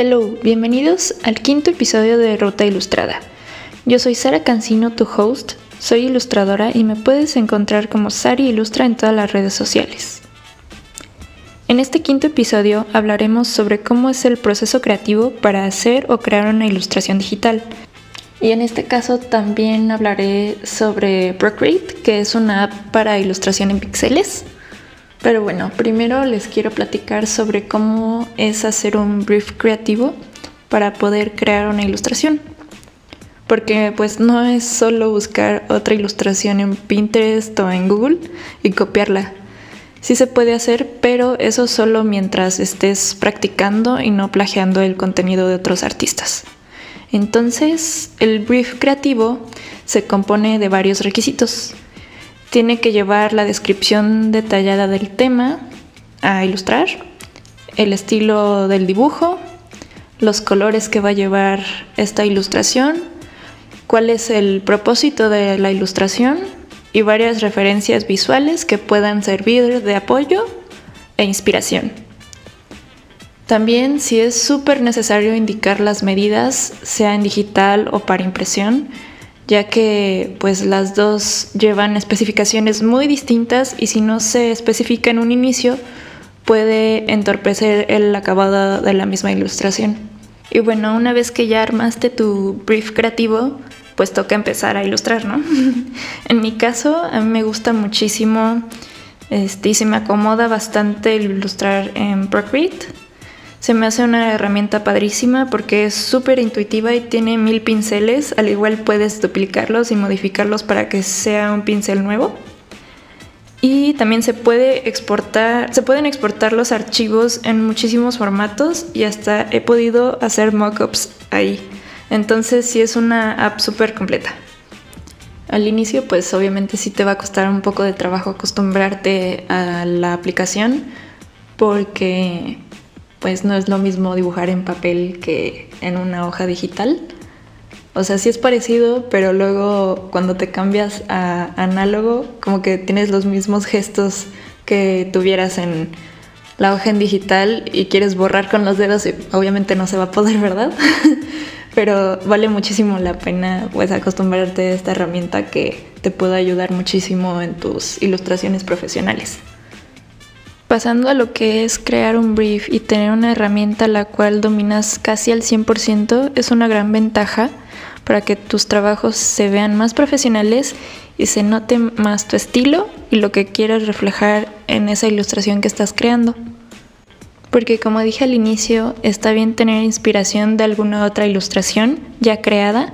Hello, bienvenidos al quinto episodio de Ruta Ilustrada. Yo soy Sara Cancino, tu host, soy ilustradora y me puedes encontrar como Sari Ilustra en todas las redes sociales. En este quinto episodio hablaremos sobre cómo es el proceso creativo para hacer o crear una ilustración digital. Y en este caso también hablaré sobre Procreate, que es una app para ilustración en píxeles. Pero bueno, primero les quiero platicar sobre cómo es hacer un brief creativo para poder crear una ilustración. Porque pues no es solo buscar otra ilustración en Pinterest o en Google y copiarla. Sí se puede hacer, pero eso solo mientras estés practicando y no plagiando el contenido de otros artistas. Entonces, el brief creativo se compone de varios requisitos. Tiene que llevar la descripción detallada del tema a ilustrar, el estilo del dibujo, los colores que va a llevar esta ilustración, cuál es el propósito de la ilustración y varias referencias visuales que puedan servir de apoyo e inspiración. También si es súper necesario indicar las medidas, sea en digital o para impresión, ya que pues las dos llevan especificaciones muy distintas y si no se especifica en un inicio puede entorpecer el acabado de la misma ilustración. Y bueno, una vez que ya armaste tu brief creativo, pues toca empezar a ilustrar, ¿no? en mi caso, a mí me gusta muchísimo este, y se me acomoda bastante ilustrar en Procreate se me hace una herramienta padrísima porque es súper intuitiva y tiene mil pinceles. Al igual puedes duplicarlos y modificarlos para que sea un pincel nuevo. Y también se puede exportar, se pueden exportar los archivos en muchísimos formatos y hasta he podido hacer mockups ahí. Entonces sí es una app súper completa. Al inicio pues obviamente sí te va a costar un poco de trabajo acostumbrarte a la aplicación porque pues no es lo mismo dibujar en papel que en una hoja digital. O sea, sí es parecido, pero luego cuando te cambias a análogo, como que tienes los mismos gestos que tuvieras en la hoja en digital y quieres borrar con los dedos obviamente no se va a poder, ¿verdad? pero vale muchísimo la pena pues acostumbrarte a esta herramienta que te puede ayudar muchísimo en tus ilustraciones profesionales. Pasando a lo que es crear un brief y tener una herramienta la cual dominas casi al 100% es una gran ventaja para que tus trabajos se vean más profesionales y se note más tu estilo y lo que quieras reflejar en esa ilustración que estás creando. Porque como dije al inicio, está bien tener inspiración de alguna otra ilustración ya creada,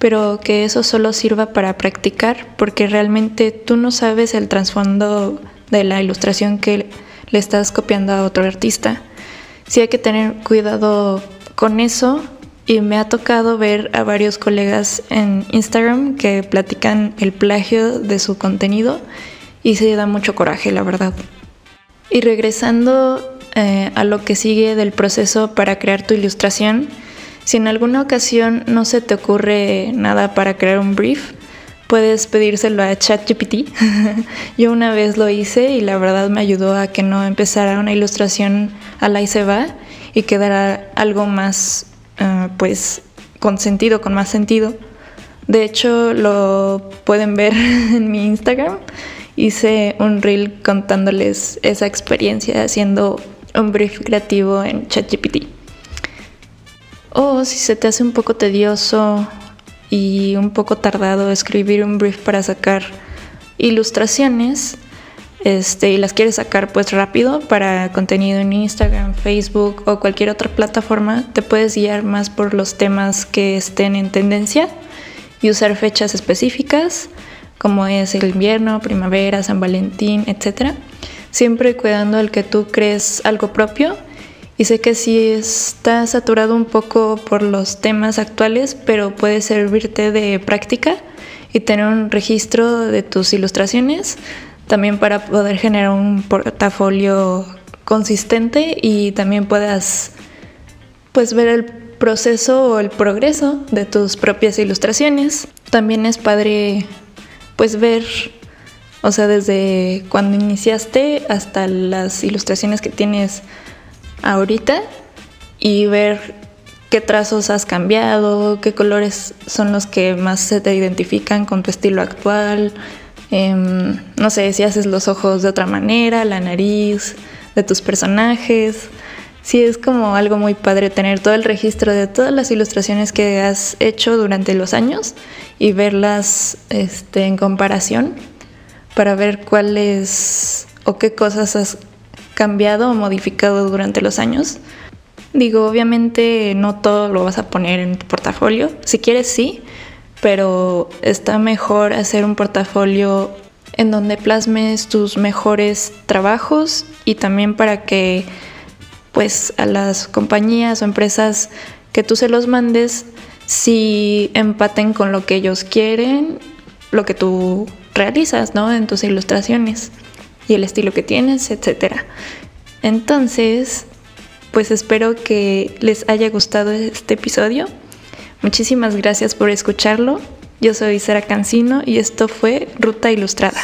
pero que eso solo sirva para practicar porque realmente tú no sabes el trasfondo de la ilustración que le estás copiando a otro artista. Sí hay que tener cuidado con eso y me ha tocado ver a varios colegas en Instagram que platican el plagio de su contenido y se da mucho coraje, la verdad. Y regresando eh, a lo que sigue del proceso para crear tu ilustración, si en alguna ocasión no se te ocurre nada para crear un brief, puedes pedírselo a ChatGPT. Yo una vez lo hice y la verdad me ayudó a que no empezara una ilustración a la y se va y quedara algo más, eh, pues, con sentido, con más sentido. De hecho, lo pueden ver en mi Instagram. Hice un reel contándoles esa experiencia haciendo un brief creativo en ChatGPT. O si se te hace un poco tedioso y un poco tardado escribir un brief para sacar ilustraciones este, y las quieres sacar pues rápido para contenido en Instagram, Facebook o cualquier otra plataforma, te puedes guiar más por los temas que estén en tendencia y usar fechas específicas como es el invierno, primavera, San Valentín, etc. Siempre cuidando el que tú crees algo propio y sé que sí está saturado un poco por los temas actuales, pero puede servirte de práctica y tener un registro de tus ilustraciones, también para poder generar un portafolio consistente y también puedas pues ver el proceso o el progreso de tus propias ilustraciones. También es padre pues ver, o sea, desde cuando iniciaste hasta las ilustraciones que tienes ahorita y ver qué trazos has cambiado, qué colores son los que más se te identifican con tu estilo actual. Em, no sé si haces los ojos de otra manera, la nariz de tus personajes. Sí, es como algo muy padre tener todo el registro de todas las ilustraciones que has hecho durante los años y verlas este, en comparación para ver cuáles o qué cosas has cambiado o modificado durante los años. Digo, obviamente no todo lo vas a poner en tu portafolio. Si quieres, sí, pero está mejor hacer un portafolio en donde plasmes tus mejores trabajos y también para que pues a las compañías o empresas que tú se los mandes si empaten con lo que ellos quieren, lo que tú realizas, ¿no? En tus ilustraciones y el estilo que tienes, etcétera. Entonces, pues espero que les haya gustado este episodio. Muchísimas gracias por escucharlo. Yo soy Sara Cancino y esto fue Ruta Ilustrada.